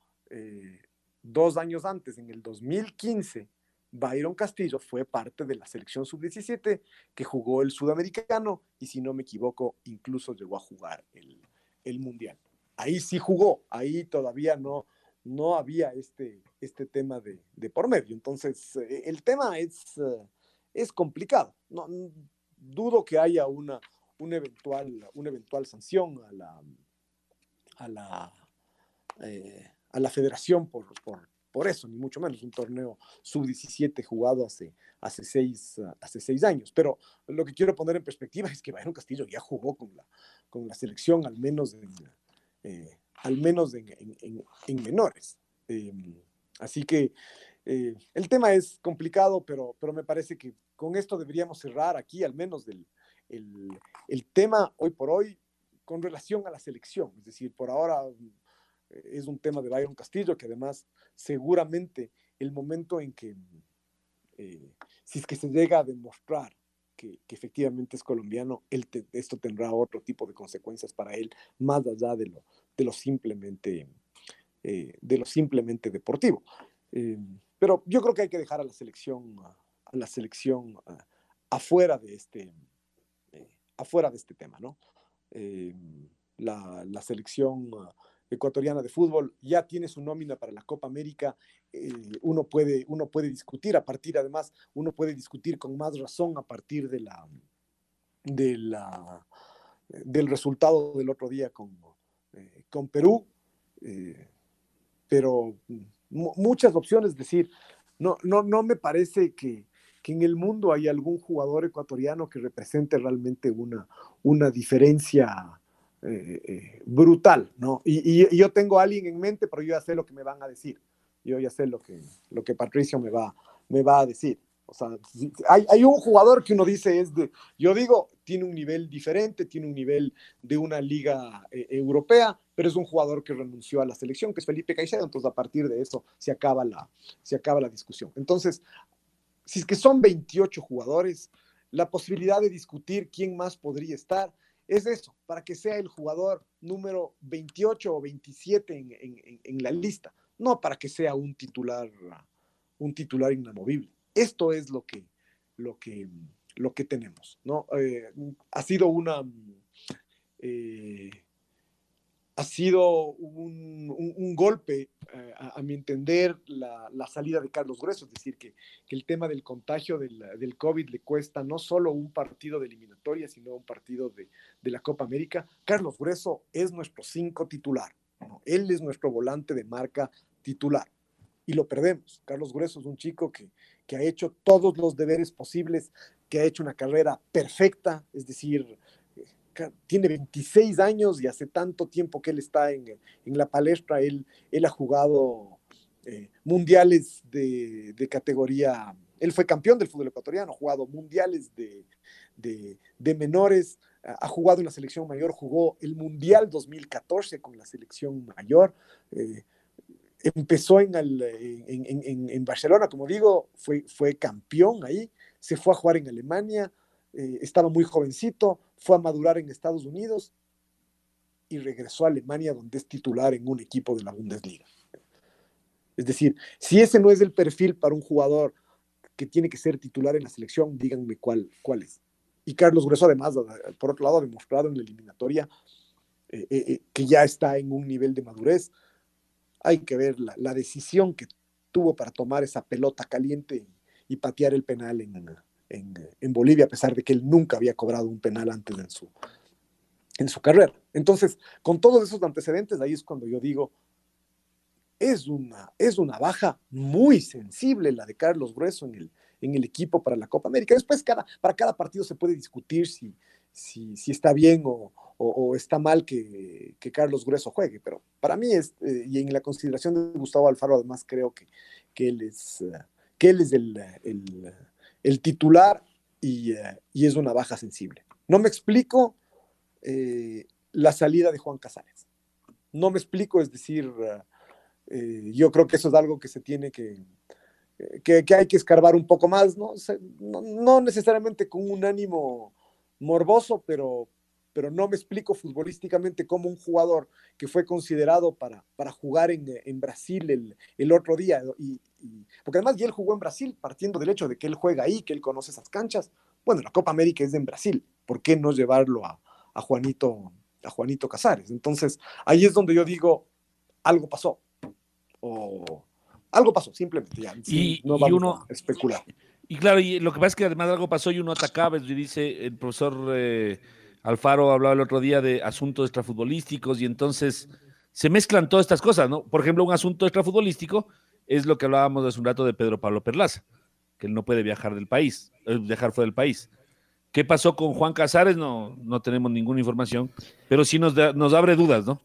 dos años antes, en el 2015, Byron Castillo fue parte de la selección sub-17 que jugó el sudamericano y si no me equivoco, incluso llegó a jugar el, el mundial ahí sí jugó, ahí todavía no, no había este, este tema de, por medio. Entonces, eh, el tema es, eh, es complicado. No, dudo que haya una, eventual, una eventual sanción a la, a la, eh, a la federación por, por, eso, ni mucho menos. Un torneo sub-17 jugado hace, hace, seis, hace seis años. Pero lo que quiero poner en perspectiva es que Bayron Castillo ya jugó con la, con la selección, al menos en, eh, al menos en, menores. Em, así que eh, el tema es complicado, pero, pero me parece que con esto deberíamos cerrar aquí al menos del, el, tema hoy por hoy con relación a la selección. Es decir, por ahora eh, es un tema de Byron Castillo, que además seguramente el momento en que, si es que se llega a demostrar que, efectivamente es colombiano, esto tendrá otro tipo de consecuencias para él, más allá de lo, simplemente, eh, de lo simplemente deportivo. Eh, pero yo creo que hay que dejar a la selección, a la selección afuera de este, eh, afuera de este tema, ¿no? La, la, selección ecuatoriana de fútbol ya tiene su nómina para la Copa América. uno, puede, uno puede discutir a partir, además, uno puede discutir con más razón a partir de la, de la, del resultado del otro día con, eh, con Perú, eh, pero muchas opciones, es decir, no, no, no me parece que, que, en el mundo hay algún jugador ecuatoriano que represente realmente una, una diferencia eh, brutal, ¿no? Y, y, yo tengo a alguien en mente, pero yo ya sé lo que me van a decir, yo ya sé lo que, lo que Patricio me va, me va a decir. O sea, hay, hay, un jugador que uno dice es de, yo digo, tiene un nivel diferente, tiene un nivel de una liga eh, europea, pero es un jugador que renunció a la selección, que es Felipe Caicedo, entonces a partir de eso se acaba la, se acaba la discusión. Entonces, si es que son 28 jugadores, la posibilidad de discutir quién más podría estar, es eso, para que sea el jugador número 28 o 27 en, la lista, no para que sea un titular, un titular inamovible. Esto es lo que, lo que, lo que tenemos, ¿no? Eh, ha sido una... Eh, ha sido un, golpe, eh, a, mi entender, la, salida de Carlos Grueso, es decir, que, el tema del contagio del, COVID le cuesta no solo un partido de eliminatoria, sino un partido de, la Copa América. Carlos Grueso es nuestro cinco titular, él es nuestro volante de marca titular y lo perdemos. Carlos Grueso es un chico que, que ha hecho todos los deberes posibles, que ha hecho una carrera perfecta, es decir, tiene 26 años y hace tanto tiempo que él está en, la palestra, él, él ha jugado eh, mundiales de, categoría, él fue campeón del fútbol ecuatoriano, ha jugado mundiales de, menores, ha jugado en la selección mayor, jugó el Mundial 2014 con la selección mayor. Eh, empezó en, en, Barcelona, como digo, fue, fue campeón ahí, se fue a jugar en Alemania, eh, estaba muy jovencito, fue a madurar en Estados Unidos y regresó a Alemania donde es titular en un equipo de la Bundesliga. Es decir, si ese no es el perfil para un jugador que tiene que ser titular en la selección, díganme cuál, cuál es. Y Carlos Grueso además, por otro lado, ha demostrado en la eliminatoria eh, eh, que ya está en un nivel de madurez. Hay que ver la, decisión que tuvo para tomar esa pelota caliente y patear el penal en, en, Bolivia, a pesar de que él nunca había cobrado un penal antes en su, en su carrera. Entonces, con todos esos antecedentes, ahí es cuando yo digo, es una, es una baja muy sensible la de Carlos Grueso en el, en el equipo para la Copa América. Después, cada, para cada partido se puede discutir si, si, si está bien o, o, está mal que, que, Carlos Grueso juegue, pero para mí, es, eh, y en la consideración de Gustavo Alfaro, además creo que, que él es, eh, que él es el, el el titular eh, y, es una baja sensible. No me explico eh, la salida de Juan Casares. No me explico, es decir, eh, yo creo que eso es algo que se tiene que, que, hay que escarbar un poco más, ¿no? no, necesariamente con un ánimo morboso, pero, pero no me explico futbolísticamente cómo un jugador que fue considerado para, para jugar en, en Brasil el, el, otro día, y, porque además ya él jugó en Brasil, partiendo del hecho de que él juega ahí, que él conoce esas canchas. Bueno, la Copa América es en Brasil, ¿por qué no llevarlo a, a Juanito, a Juanito Casares? Entonces, ahí es donde yo digo, algo pasó, o algo pasó, simplemente ya. y, no vamos uno, a especular. Y, claro, y lo que pasa es que además algo pasó y uno atacaba, y dice el profesor... Eh, Alfaro hablaba el otro día de asuntos extrafutbolísticos y entonces se mezclan todas estas cosas, ¿no? Por ejemplo, un asunto extrafutbolístico es lo que hablábamos hace un rato de Pedro Pablo Perlaza, que él no puede viajar del país, eh, dejar fuera del país. ¿Qué pasó con Juan Casares? No, no tenemos ninguna información, pero sí nos, nos abre dudas, ¿no?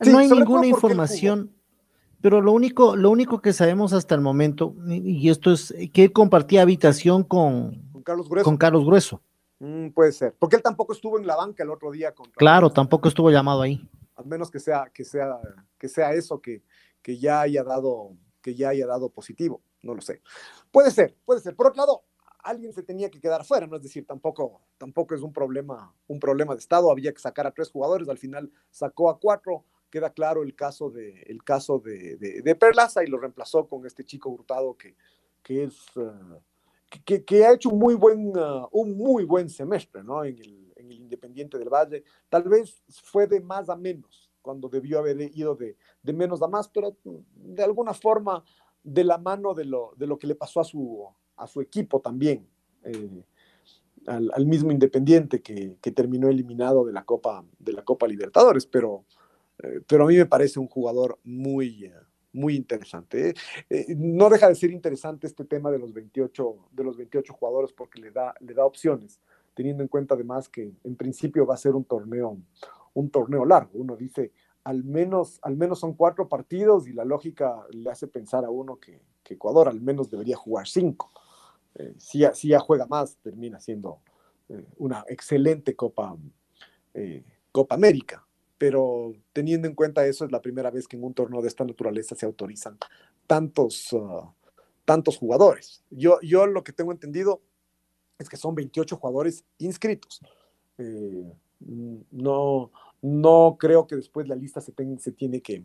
no hay ninguna información, pero lo único, lo único que sabemos hasta el momento, y esto es que él compartía habitación con, Carlos Grueso. Con Carlos Grueso. Mm, puede ser, porque él tampoco estuvo en la banca el otro día. claro, tampoco estuvo llamado ahí. Al menos que sea, que sea, que sea eso, que, que ya haya dado, que ya haya dado positivo, no lo sé. Puede ser, puede ser. Por otro lado, alguien se tenía que quedar fuera, no es decir, tampoco, tampoco es un problema, un problema de estado. Había que sacar a tres jugadores, al final sacó a cuatro. Queda claro el caso de, el caso de, de, Perlaza y lo reemplazó con este chico Hurtado que, que es eh, que, ha hecho un muy buen, uh, un muy buen semestre ¿no? en, el, en, el, Independiente del Valle. Tal vez fue de más a menos, cuando debió haber ido de, de menos a más, pero de alguna forma de la mano de lo, de lo que le pasó a su, a su equipo también, eh, al, mismo Independiente que, que, terminó eliminado de la Copa, de la Copa Libertadores, pero, eh, pero a mí me parece un jugador muy... Muy interesante. Eh, no deja de ser interesante este tema de los 28, de los 28 jugadores porque le da, le da opciones, teniendo en cuenta además que en principio va a ser un torneo, un torneo largo. Uno dice, al menos, al menos son cuatro partidos y la lógica le hace pensar a uno que, Ecuador al menos debería jugar cinco. Eh, si, si, ya juega más, termina siendo una excelente Copa, Copa América pero teniendo en cuenta eso, es la primera vez que en un torneo de esta naturaleza se autorizan tantos, uh, tantos jugadores. Yo, yo lo que tengo entendido es que son 28 jugadores inscritos. Eh, no, no creo que después la lista se, se tiene que,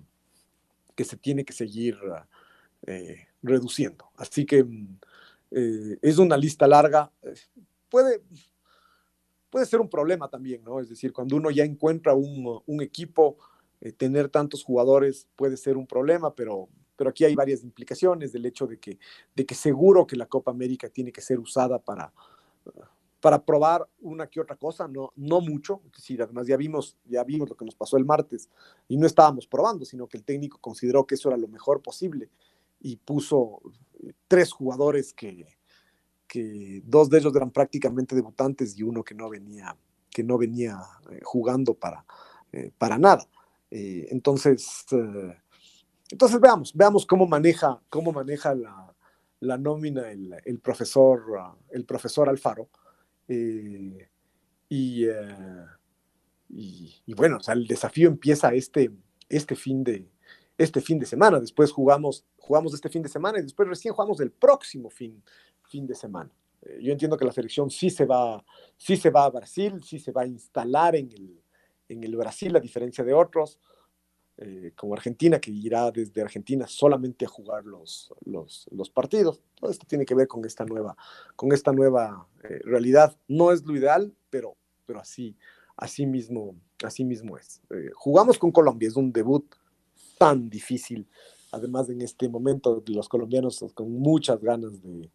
se tiene que seguir eh, reduciendo. Así que eh, es una lista larga. Puede, puede ser un problema también, ¿no? Es decir, cuando uno ya encuentra un, un equipo, tener tantos jugadores puede ser un problema, pero, pero aquí hay varias implicaciones del hecho de que, de que seguro que la Copa América tiene que ser usada para, para probar una que otra cosa, no, no mucho, decir, además ya vimos, ya vimos lo que nos pasó el martes y no estábamos probando, sino que el técnico consideró que eso era lo mejor posible y puso tres jugadores que, que dos de ellos eran prácticamente debutantes y uno que no venía, que no venía eh, jugando para, eh, para nada. Eh, entonces, entonces veamos, veamos cómo maneja, cómo maneja la, la nómina el, profesor, el profesor Alfaro. Eh, y, y, bueno, o sea, el desafío empieza este, este, fin de, este fin de semana. Después jugamos, jugamos este fin de semana y después recién jugamos el próximo fin, fin de semana. Eh, yo entiendo que la selección sí se, va, sí se va a Brasil, sí se va a instalar en el, en el Brasil, a diferencia de otros. Eh, como Argentina, que irá desde Argentina solamente a jugar los, los, partidos. Todo esto tiene que ver con esta nueva, con esta nueva eh, realidad. No es lo ideal, pero, pero así, así, mismo, así mismo es. Eh, jugamos con Colombia, es un debut tan difícil, además en este momento los colombianos con muchas ganas de,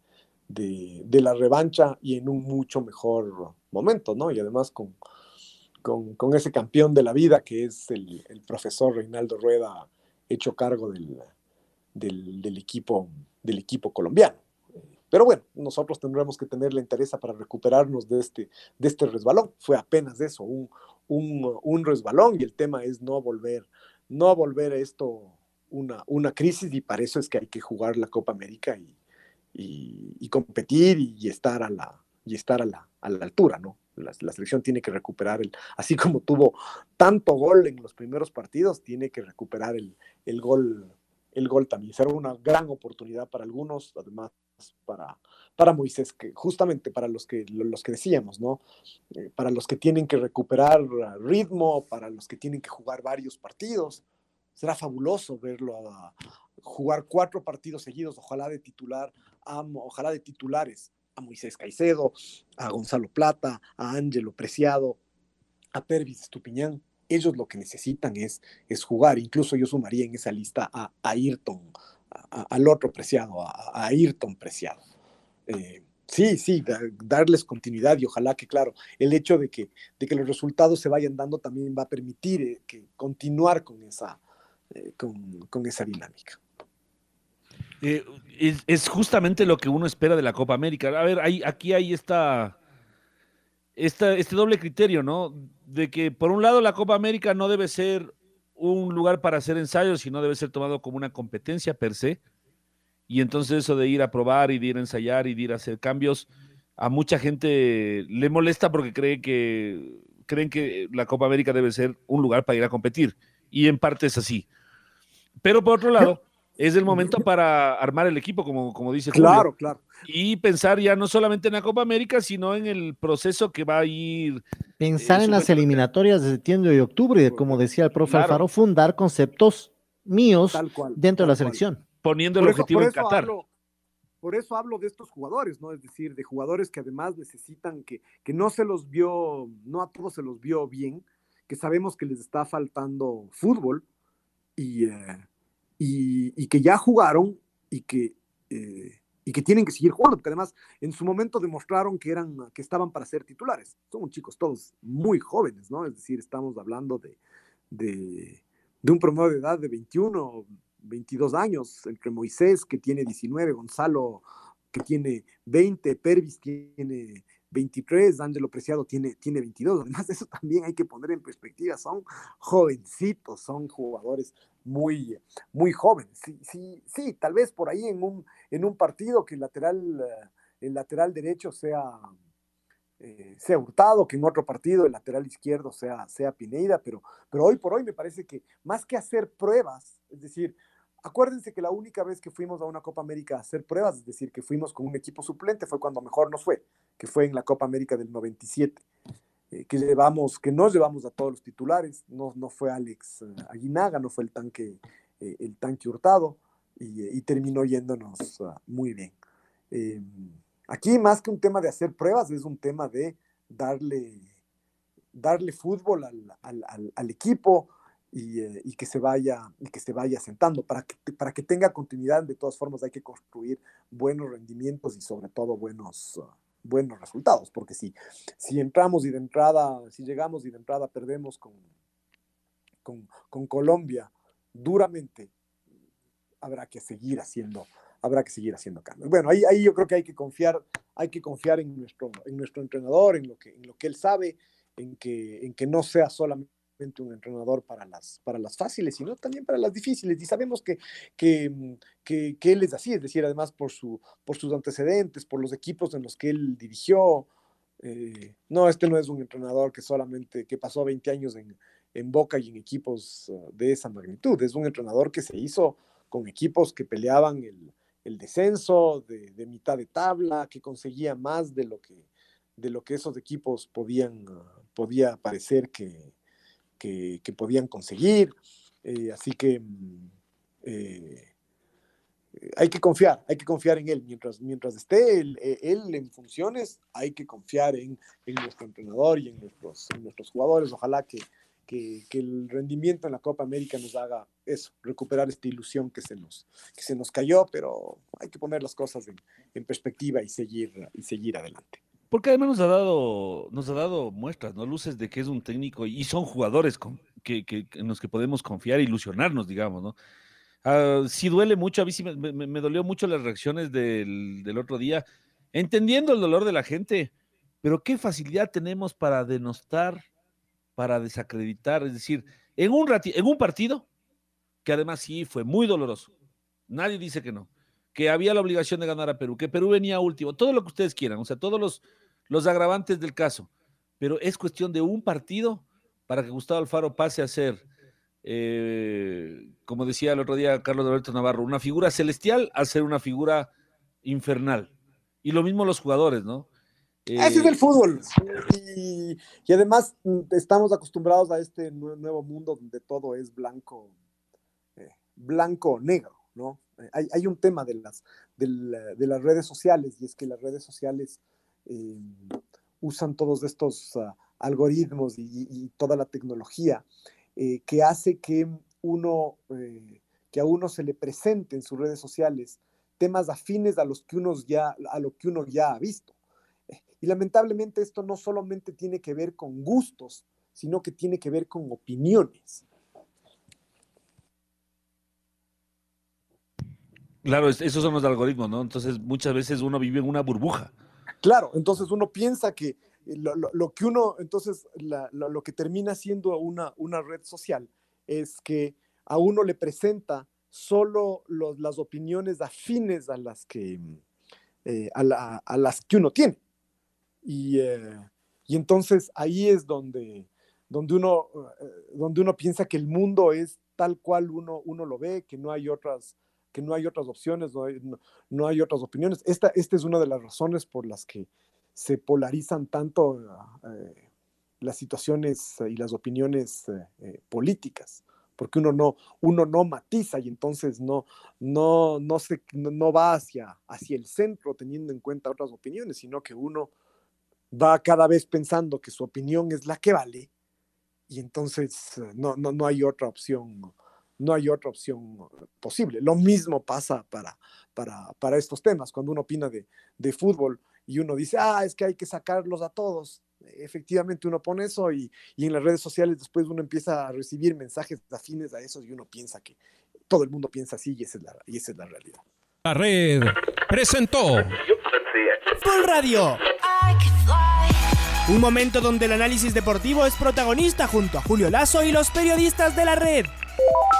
de, de la revancha y en un mucho mejor momento, ¿no? Y además con, con, ese campeón de la vida que es el, profesor Reinaldo Rueda, hecho cargo del, del, equipo, del equipo colombiano. Pero bueno, nosotros tendremos que tener la interés para recuperarnos de este, de este resbalón. Fue apenas eso, un, un, resbalón y el tema es no volver, no volver a esto una, una crisis y para eso es que hay que jugar la Copa América y, y, competir y, estar a la, y estar a la, a la altura, ¿no? La, selección tiene que recuperar el, así como tuvo tanto gol en los primeros partidos, tiene que recuperar el, el gol, el gol también. Será una gran oportunidad para algunos, además para, para Moisés, que justamente para los que, los que decíamos, ¿no? Eh, para los que tienen que recuperar ritmo, para los que tienen que jugar varios partidos. Será fabuloso verlo a, jugar cuatro partidos seguidos, ojalá de titular, ojalá de titulares a Moisés Caicedo, a Gonzalo Plata, a Ángelo Preciado, a Pervis Estupiñán. Ellos lo que necesitan es, es jugar. Incluso yo sumaría en esa lista a, Ayrton, al otro Preciado, a, Ayrton Preciado. Eh, sí, sí, darles continuidad y ojalá que, claro, el hecho de que, de que los resultados se vayan dando también va a permitir eh, que continuar con esa, eh, con esa dinámica. Eh, es, justamente lo que uno espera de la Copa América. A ver, aquí hay esta, este doble criterio, ¿no? De que por un lado la Copa América no debe ser un lugar para hacer ensayos, sino debe ser tomado como una competencia per se. Y entonces eso de ir a probar y de ir a ensayar y de ir a hacer cambios, a mucha gente le molesta porque cree que, creen que la Copa América debe ser un lugar para ir a competir. Y en parte es así. Pero por otro lado, es el momento para armar el equipo, como, como dice Claro, claro. Y pensar ya no solamente en la Copa América, sino en el proceso que va a ir. Pensar eh, en las eliminatorias de septiembre y octubre, como decía el profe Alfaro, fundar conceptos míos dentro de la selección. Poniendo el objetivo en Qatar. por eso hablo de estos jugadores, ¿no? Es decir, de jugadores que además necesitan que, que no se los vio, no a todos se los vio bien, que sabemos que les está faltando fútbol y. Eh, y, que ya jugaron y que, eh, y que tienen que seguir jugando, porque además en su momento demostraron que, eran, que estaban para ser titulares. Son chicos todos muy jóvenes, ¿no? Es decir, estamos hablando de, de, un promedio de edad de 21, 22 años, entre Moisés, que tiene 19, Gonzalo, que tiene 20, Pervis tiene 23, Ángelo Preciado tiene, tiene 22. Además, eso también hay que poner en perspectiva. Son jovencitos, son jugadores muy, muy jóvenes. Sí, sí, sí, tal vez por ahí en un, en un partido que el lateral, eh, el lateral derecho sea, eh, sea Hurtado, que en otro partido el lateral izquierdo sea, sea Pineida, pero, pero hoy por hoy me parece que más que hacer pruebas, es decir, acuérdense que la única vez que fuimos a una Copa América a hacer pruebas, es decir, que fuimos con un equipo suplente, fue cuando mejor nos fue, que fue en la Copa América del 97. Eh, que llevamos, que nos llevamos a todos los titulares, no, no fue Alex eh, Aguinaga, no fue el tanque, eh, el tanque hurtado, y, terminó yéndonos ah, muy bien. aquí más que un tema de hacer pruebas, es un tema de darle, darle fútbol al, al, al, equipo y, y, que se vaya, y que se vaya sentando. Para que, para que tenga continuidad, de todas formas hay que construir buenos rendimientos y sobre todo buenos, ah, buenos resultados, porque si, si entramos y de entrada, si llegamos y de entrada perdemos con, con, Colombia duramente, habrá que seguir haciendo, habrá que seguir haciendo cambios. Bueno, ahí, ahí yo creo que hay que confiar, hay que confiar en nuestro, en nuestro entrenador, en lo que, en lo que él sabe, en que, en que no sea solamente un entrenador para las, para las fáciles, sino también para las difíciles. Y sabemos que, que, mm, que, él es así, es decir, además por, su, por sus antecedentes, por los equipos en los que él dirigió. Eh, no, este no es un entrenador que solamente, que pasó 20 años en, en Boca y en equipos uh, de esa magnitud. Es un entrenador que se hizo con equipos que peleaban el, el descenso de, de, mitad de tabla, que conseguía más de lo que, de lo que esos equipos podían, uh, podía parecer que, que, podían conseguir. Eh, así que mm, eh, hay que confiar, hay que confiar en él. Mientras, mientras esté él, eh, en funciones, hay que confiar en, en, nuestro entrenador y en nuestros, nuestros jugadores. Ojalá que, que, el rendimiento en la Copa América nos haga eso, recuperar esta ilusión que se nos, que se nos cayó, pero hay que poner las cosas en, en perspectiva y seguir, y seguir adelante. Porque además nos ha dado, nos ha dado muestras, ¿no? Luces de que es un técnico y son jugadores con, en los que podemos confiar, ilusionarnos, digamos, ¿no? Uh, sí duele mucho, a mí sí me, me, dolió mucho las reacciones del, del, otro día, entendiendo el dolor de la gente, pero qué facilidad tenemos para denostar, para desacreditar, es decir, en un, en un partido, que además sí fue muy doloroso, nadie dice que no, que había la obligación de ganar a Perú, que Perú venía último, todo lo que ustedes quieran, o sea, todos los, los agravantes del caso, pero es cuestión de un partido para que Gustavo Alfaro pase a ser, eh, como decía el otro día Carlos Alberto Navarro, una figura celestial a ser una figura infernal. Y lo mismo los jugadores, ¿no? Así es el fútbol. Y, además mm, estamos acostumbrados a este nuevo mundo donde todo es blanco, eh, blanco negro, ¿no? Hay, hay, un tema de las, de, las redes sociales y es que las redes sociales eh, usan todos estos uh, algoritmos y, toda la tecnología eh, que hace que uno, eh, que a uno se le presente en sus redes sociales temas afines a los que uno ya, a lo que uno ya ha visto. Y lamentablemente esto no solamente tiene que ver con gustos, sino que tiene que ver con opiniones. Claro, esos son los algoritmos, ¿no? Entonces muchas veces uno vive en una burbuja. Claro, entonces uno piensa que eh, lo, que uno, entonces lo, que termina siendo una, una red social es que a uno le presenta solo las opiniones afines a las que, eh, a, las que uno tiene. Y, eh, entonces ahí es donde, donde, uno, donde uno piensa que el mundo es tal cual uno, uno lo ve, que no hay otras que no hay otras opciones, no hay, no, hay otras opiniones. Esta, esta, es una de las razones por las que se polarizan tanto eh, las situaciones y las opiniones eh, eh, políticas, porque uno no, uno no matiza y entonces no, no, no, se, no va hacia, hacia el centro teniendo en cuenta otras opiniones, sino que uno va cada vez pensando que su opinión es la que vale y entonces no, no, no hay otra opción no hay otra opción posible. Lo mismo pasa para, para, para estos temas. Cuando uno opina de, de, fútbol y uno dice, ah, es que hay que sacarlos a todos. Efectivamente uno pone eso y, y en las redes sociales después uno empieza a recibir mensajes afines a eso y uno piensa que todo el mundo piensa así y esa es la, y esa es la realidad. La red presentó Full Radio. Un momento donde el análisis deportivo es protagonista junto a Julio Lazo y los periodistas de la red.